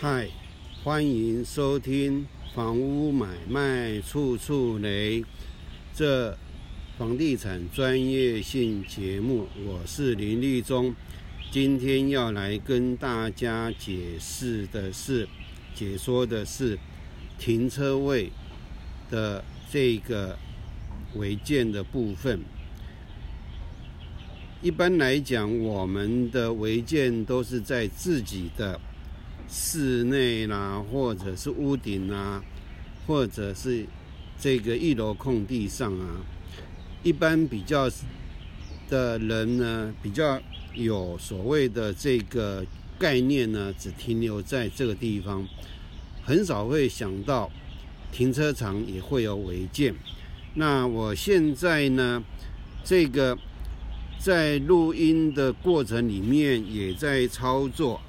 嗨，欢迎收听房屋买卖处处雷这房地产专业性节目，我是林立忠。今天要来跟大家解释的是，解说的是停车位的这个违建的部分。一般来讲，我们的违建都是在自己的室内啦，或者是屋顶啊，或者是这个一楼空地上啊。一般比较的人呢，比较有所谓的这个概念呢，只停留在这个地方，很少会想到停车场也会有违建。那我现在呢，这个。在录音的过程里面，也在操作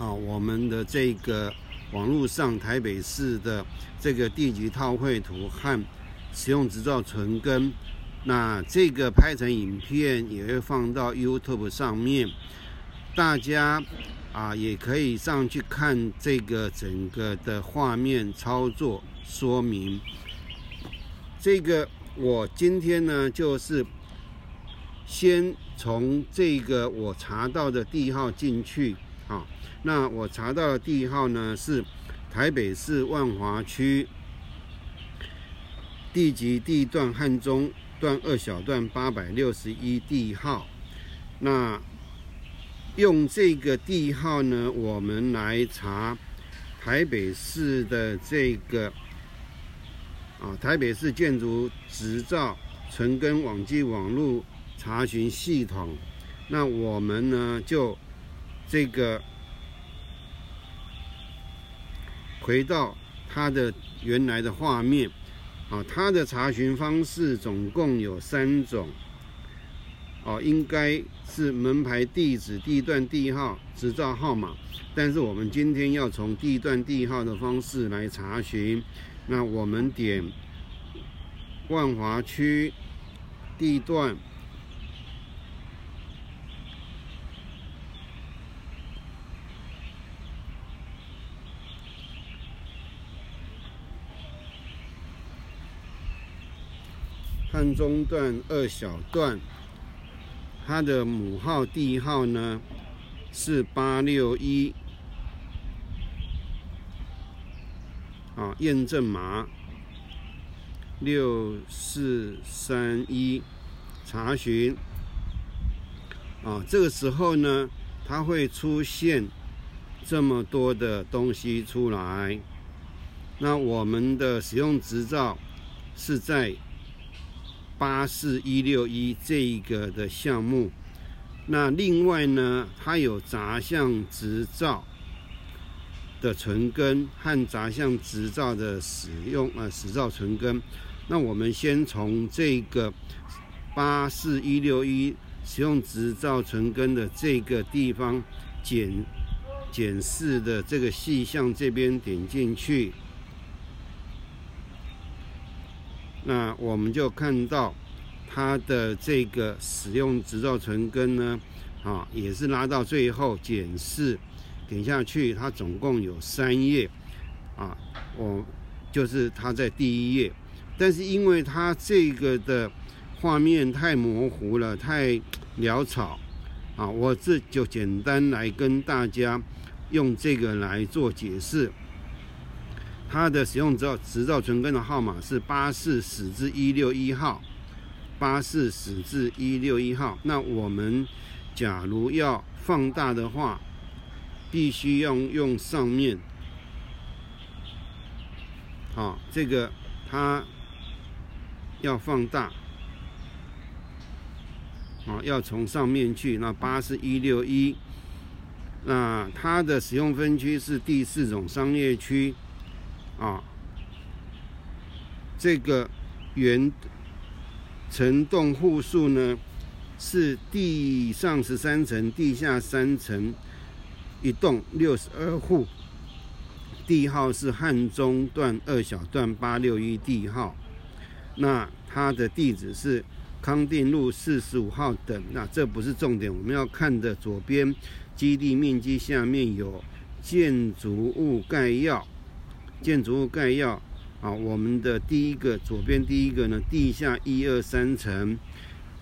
啊，我们的这个网络上台北市的这个地级套绘图和使用执照存根，那这个拍成影片也会放到 YouTube 上面，大家啊也可以上去看这个整个的画面操作说明。这个我今天呢就是。先从这个我查到的地号进去，啊，那我查到的地号呢是台北市万华区地级地段汉中段二小段八百六十一地号。那用这个地号呢，我们来查台北市的这个啊，台北市建筑执照存根网际网络。查询系统，那我们呢就这个回到它的原来的画面，啊，它的查询方式总共有三种，哦，应该是门牌地址、地段地号、执照号码，但是我们今天要从地段地号的方式来查询，那我们点万华区地段。汉中段二小段，它的母号第一号呢是八六一，啊，验证码。六四三一，查询，啊，这个时候呢，它会出现这么多的东西出来，那我们的使用执照是在。八四一六一这一个的项目，那另外呢，它有杂项执照的存根和杂项执照的使用啊，执照存根。那我们先从这个八四一六一使用执照存根的这个地方检检视的这个细项这边点进去。那我们就看到它的这个使用执照存根呢，啊，也是拉到最后检视，点下去，它总共有三页，啊，我就是它在第一页，但是因为它这个的画面太模糊了，太潦草，啊，我这就简单来跟大家用这个来做解释。它的使用执照执照存根的号码是八四始至一六一号，八四始至一六一号。那我们假如要放大的话，必须要用上面，好，这个它要放大，好，要从上面去。那八四一六一，那它的使用分区是第四种商业区。啊，这个原层栋户数呢是地上十三层，地下三层，一栋六十二户，地号是汉中段二小段八六一地号，那它的地址是康定路四十五号等，那这不是重点，我们要看的左边基地面积下面有建筑物概要，建筑物概要啊，我们的第一个左边第一个呢，地下一二三层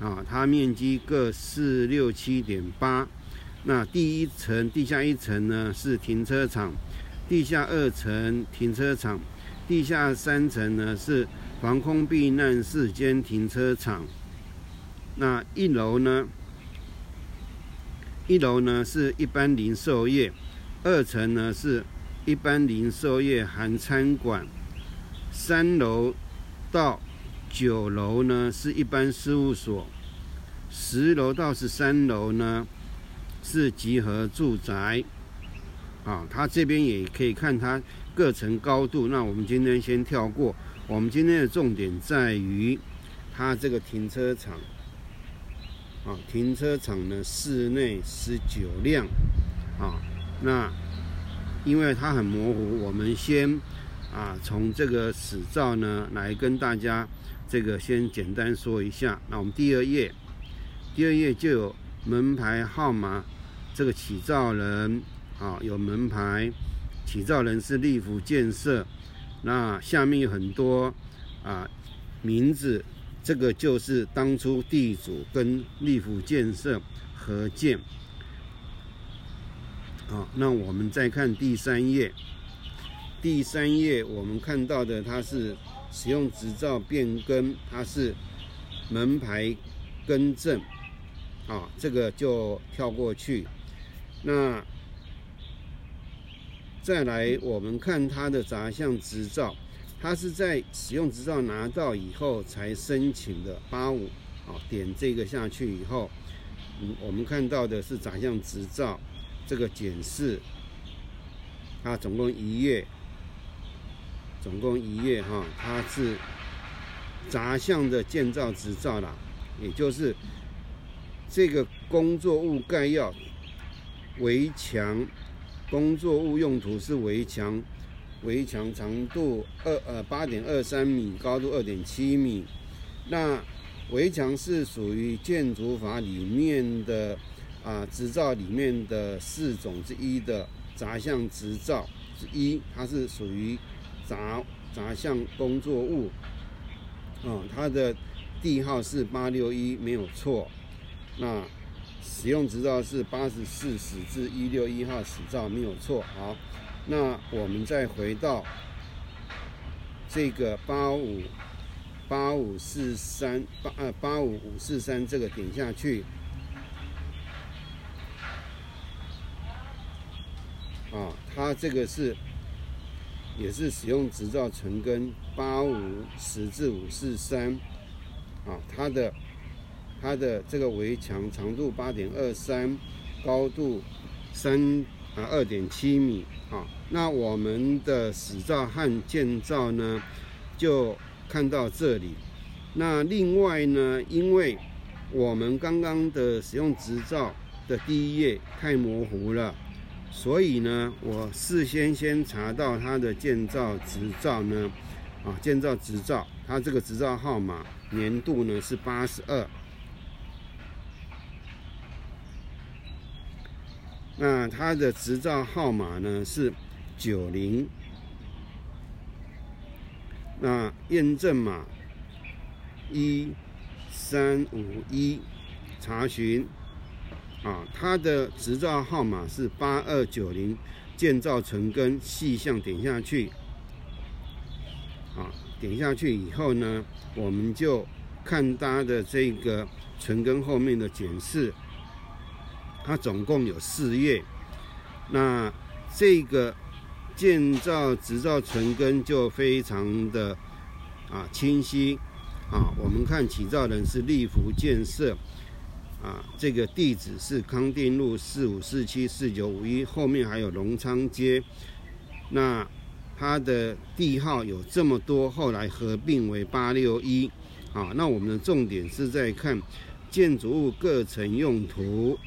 啊，它面积各四六七点八。那第一层地下一层呢是停车场，地下二层停车场，地下三层呢是防空避难室兼停车场。那一楼呢？一楼呢是一般零售业，二层呢是一般零售业含餐馆，三楼到九楼呢是一般事务所，十楼到十三楼呢是集合住宅。啊，它这边也可以看它各层高度。那我们今天先跳过，我们今天的重点在于它这个停车场。啊，停车场呢，室内十九辆，啊，那因为它很模糊，我们先啊从这个史照呢来跟大家这个先简单说一下。那我们第二页，第二页就有门牌号码，这个起造人啊有门牌，起造人是立福建设，那下面有很多啊名字。这个就是当初地主跟立府建设合建。好，那我们再看第三页。第三页我们看到的，它是使用执照变更，它是门牌更正。啊，这个就跳过去。那再来，我们看它的杂项执照。它是在使用执照拿到以后才申请的八五，啊，点这个下去以后，嗯，我们看到的是杂项执照这个检视，它总共一页，总共一页哈，它是杂项的建造执照啦，也就是这个工作物概要，围墙，工作物用途是围墙。围墙长度二呃八点二三米，高度二点七米。那围墙是属于建筑法里面的啊执照里面的四种之一的杂项执照之一，它是属于杂杂项工作物。啊，它的地号是八六一，没有错。那使用执照是八十四始至一六一号始照，没有错。好。那我们再回到这个八五八五四三八呃八五五四三这个点下去，啊，它这个是也是使用执照成根八五十至五四三，啊，它的它的这个围墙长度八点二三，高度三啊二点七米。啊，那我们的始照和建造呢，就看到这里。那另外呢，因为我们刚刚的使用执照的第一页太模糊了，所以呢，我事先先查到他的建造执照呢，啊，建造执照，他这个执照号码年度呢是八十二。那他的执照号码呢是九零，那验证码一三五一，查询啊，它的执照号码是八二九零，建造成根细项点下去，啊，点下去以后呢，我们就看它的这个存根后面的检视。它总共有四页，那这个建造执照存根就非常的啊清晰啊。我们看起造人是立福建设啊，这个地址是康定路四五四七四九五一，后面还有隆昌街。那它的地号有这么多，后来合并为八六一啊。那我们的重点是在看建筑物各层用途。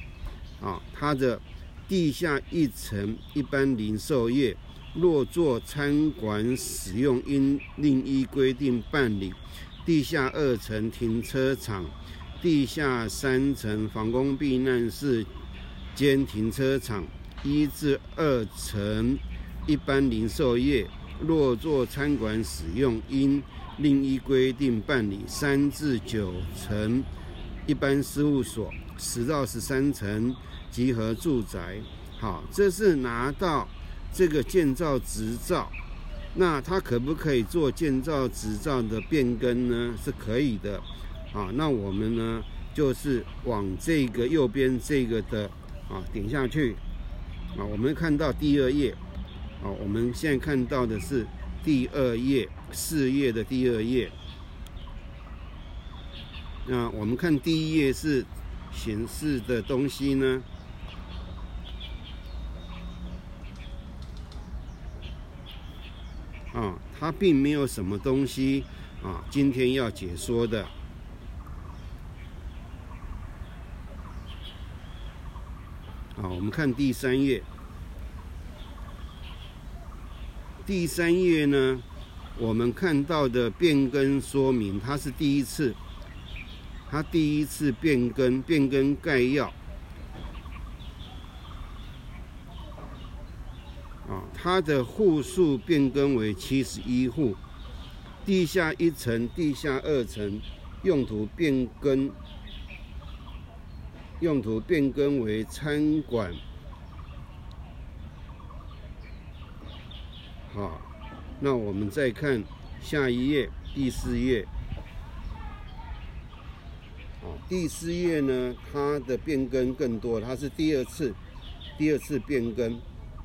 啊，它的地下一层一般零售业，若做餐馆使用，应另依规定办理。地下二层停车场，地下三层防空避难室兼停车场，一至二层一般零售业，若做餐馆使用，应另一规定办理；三至九层一般事务所，十到十三层集合住宅。好，这是拿到这个建造执照，那他可不可以做建造执照的变更呢？是可以的。啊，那我们呢，就是往这个右边这个的啊点下去。啊，我们看到第二页。啊，我们现在看到的是第二页四页的第二页。那我们看第一页是显示的东西呢？啊，它并没有什么东西啊，今天要解说的。好，我我们看第三页。第三页呢，我们看到的变更说明，它是第一次，它第一次变更变更概要。啊它的户数变更为七十一户，地下一层、地下二层用途变更，用途变更为餐馆。好，那我们再看下一页，第四页。第四页呢，它的变更更多，它是第二次，第二次变更。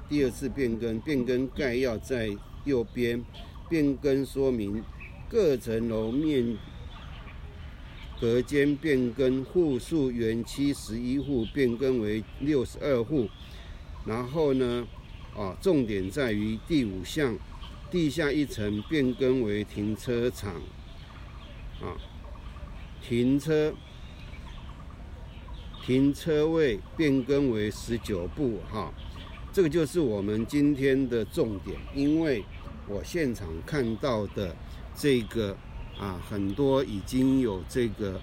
第二次变更，变更概要在右边，变更说明各层楼面隔间变更户数原七十一户变更为六十二户，然后呢，啊，重点在于第五项，地下一层变更为停车场，啊，停车停车位变更为十九步，哈。这个就是我们今天的重点，因为我现场看到的这个啊，很多已经有这个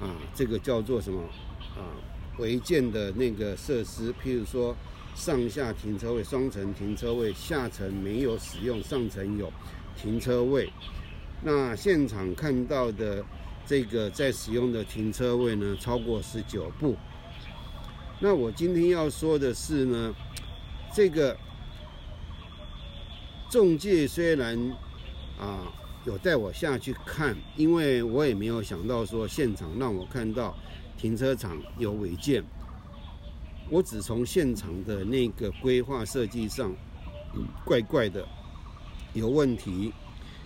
啊，这个叫做什么啊，违建的那个设施，譬如说上下停车位、双层停车位，下层没有使用，上层有停车位。那现场看到的这个在使用的停车位呢，超过十九部。那我今天要说的是呢，这个中介虽然啊有带我下去看，因为我也没有想到说现场让我看到停车场有违建，我只从现场的那个规划设计上，怪怪的有问题，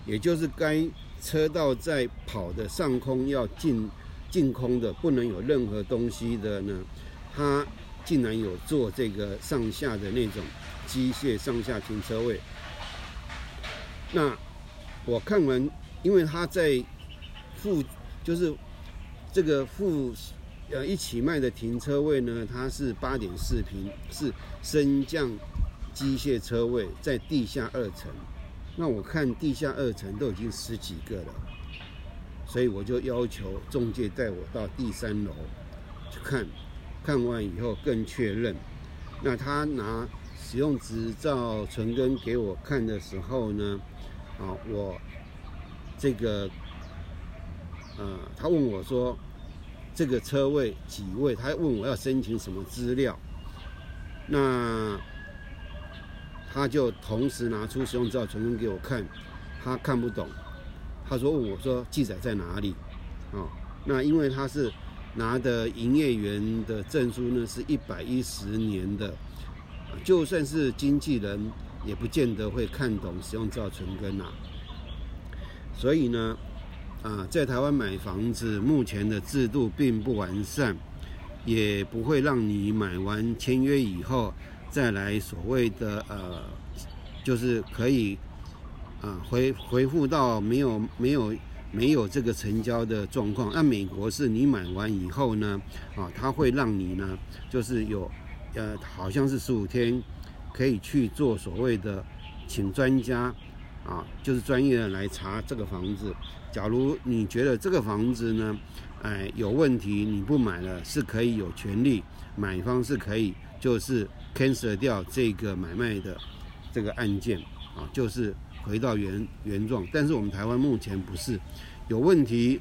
也就是该车道在跑的上空要净净空的，不能有任何东西的呢。它竟然有做这个上下的那种机械上下停车位。那我看完，因为他在附，就是这个附呃一起卖的停车位呢，它是八点四平，是升降机械车位，在地下二层。那我看地下二层都已经十几个了，所以我就要求中介带我到第三楼去看。看完以后更确认，那他拿使用执照存根给我看的时候呢，啊，我这个，呃，他问我说这个车位几位？他问我要申请什么资料？那他就同时拿出使用执照存根给我看，他看不懂，他说问我说记载在哪里？啊，那因为他是。拿的营业员的证书呢，是一百一十年的，就算是经纪人，也不见得会看懂使用照存根啊。所以呢，啊，在台湾买房子，目前的制度并不完善，也不会让你买完签约以后，再来所谓的呃，就是可以啊回回复到没有没有。没有这个成交的状况，那美国是你买完以后呢，啊，他会让你呢，就是有，呃，好像是十五天，可以去做所谓的请专家，啊，就是专业的来查这个房子。假如你觉得这个房子呢，哎，有问题，你不买了，是可以有权利，买方是可以，就是 cancel 掉这个买卖的这个案件啊，就是回到原原状。但是我们台湾目前不是有问题，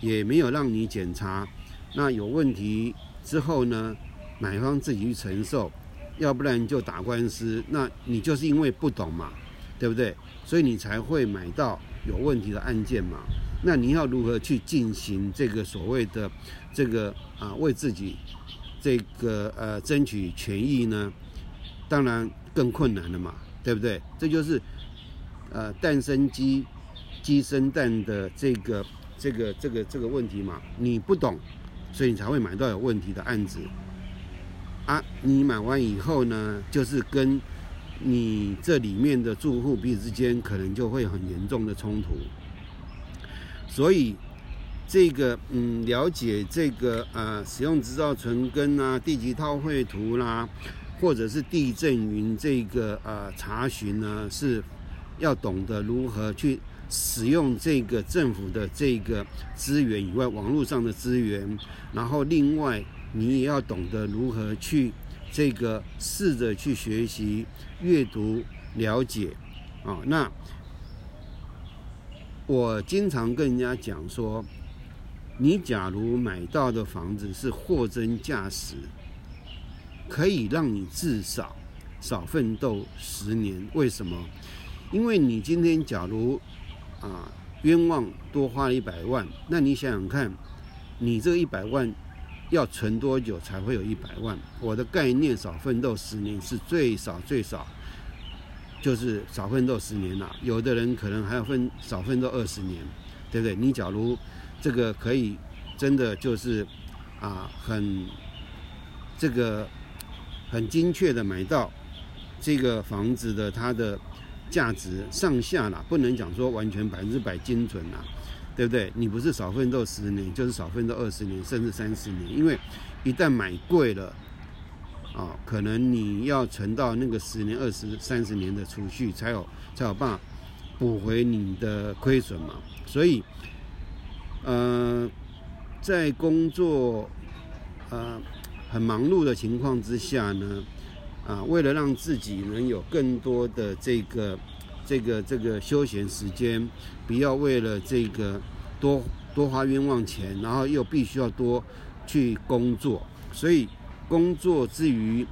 也没有让你检查，那有问题之后呢，买方自己去承受，要不然就打官司，那你就是因为不懂嘛，对不对？所以你才会买到有问题的案件嘛。那你要如何去进行这个所谓的这个啊，为自己这个呃争取权益呢？当然更困难了嘛，对不对？这就是呃蛋生鸡，鸡生蛋的这个这个这个这个问题嘛。你不懂，所以你才会买到有问题的案子啊。你买完以后呢，就是跟你这里面的住户彼此之间可能就会很严重的冲突。所以，这个嗯，了解这个呃，使用执照存根啊，地级套绘图啦，或者是地震云这个呃查询呢，是要懂得如何去使用这个政府的这个资源以外，网络上的资源，然后另外你也要懂得如何去这个试着去学习阅读了解啊，那。我经常跟人家讲说，你假如买到的房子是货真价实，可以让你至少少奋斗十年。为什么？因为你今天假如啊冤枉多花了一百万，那你想想看，你这一百万要存多久才会有一百万？我的概念少奋斗十年是最少最少。就是少奋斗十年了，有的人可能还要奋少奋斗二十年，对不对？你假如这个可以真的就是啊，很这个很精确的买到这个房子的它的价值上下了，不能讲说完全百分之百精准啊，对不对？你不是少奋斗十年，就是少奋斗二十年甚至三十年，因为一旦买贵了。啊，可能你要存到那个十年、二十、三十年的储蓄，才有才有办法补回你的亏损嘛。所以，呃，在工作呃很忙碌的情况之下呢，啊，为了让自己能有更多的这个这个这个休闲时间，不要为了这个多多花冤枉钱，然后又必须要多去工作，所以。工作之余，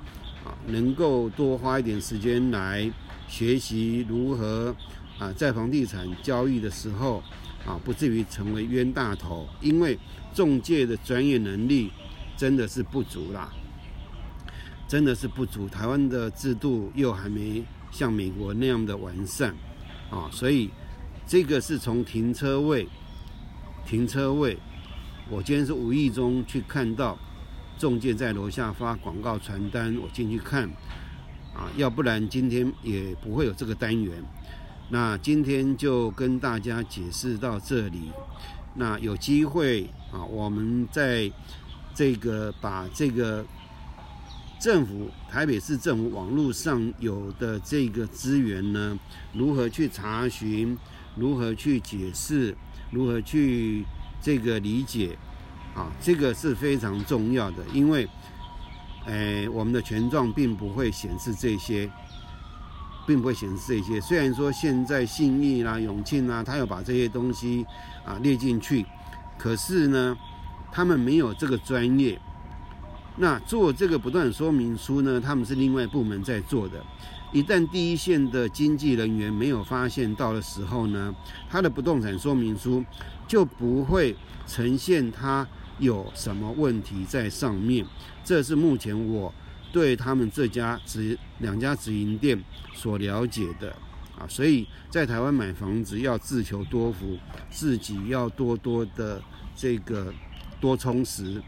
啊，能够多花一点时间来学习如何啊，在房地产交易的时候，啊，不至于成为冤大头。因为中介的专业能力真的是不足啦，真的是不足。台湾的制度又还没像美国那样的完善，啊，所以这个是从停车位，停车位，我今天是无意中去看到。中介在楼下发广告传单，我进去看，啊，要不然今天也不会有这个单元。那今天就跟大家解释到这里。那有机会啊，我们在这个把这个政府台北市政府网络上有的这个资源呢，如何去查询，如何去解释，如何去这个理解。啊，这个是非常重要的，因为，诶，我们的权状并不会显示这些，并不会显示这些。虽然说现在信义啦、永庆啦，他要把这些东西啊列进去，可是呢，他们没有这个专业。那做这个不断说明书呢，他们是另外部门在做的。一旦第一线的经纪人员没有发现到的时候呢，他的不动产说明书就不会呈现他。有什么问题在上面？这是目前我对他们这家直两家直营店所了解的啊，所以在台湾买房子要自求多福，自己要多多的这个多充实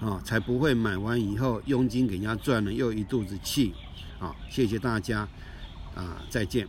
啊，才不会买完以后佣金给人家赚了又一肚子气啊！谢谢大家啊，再见。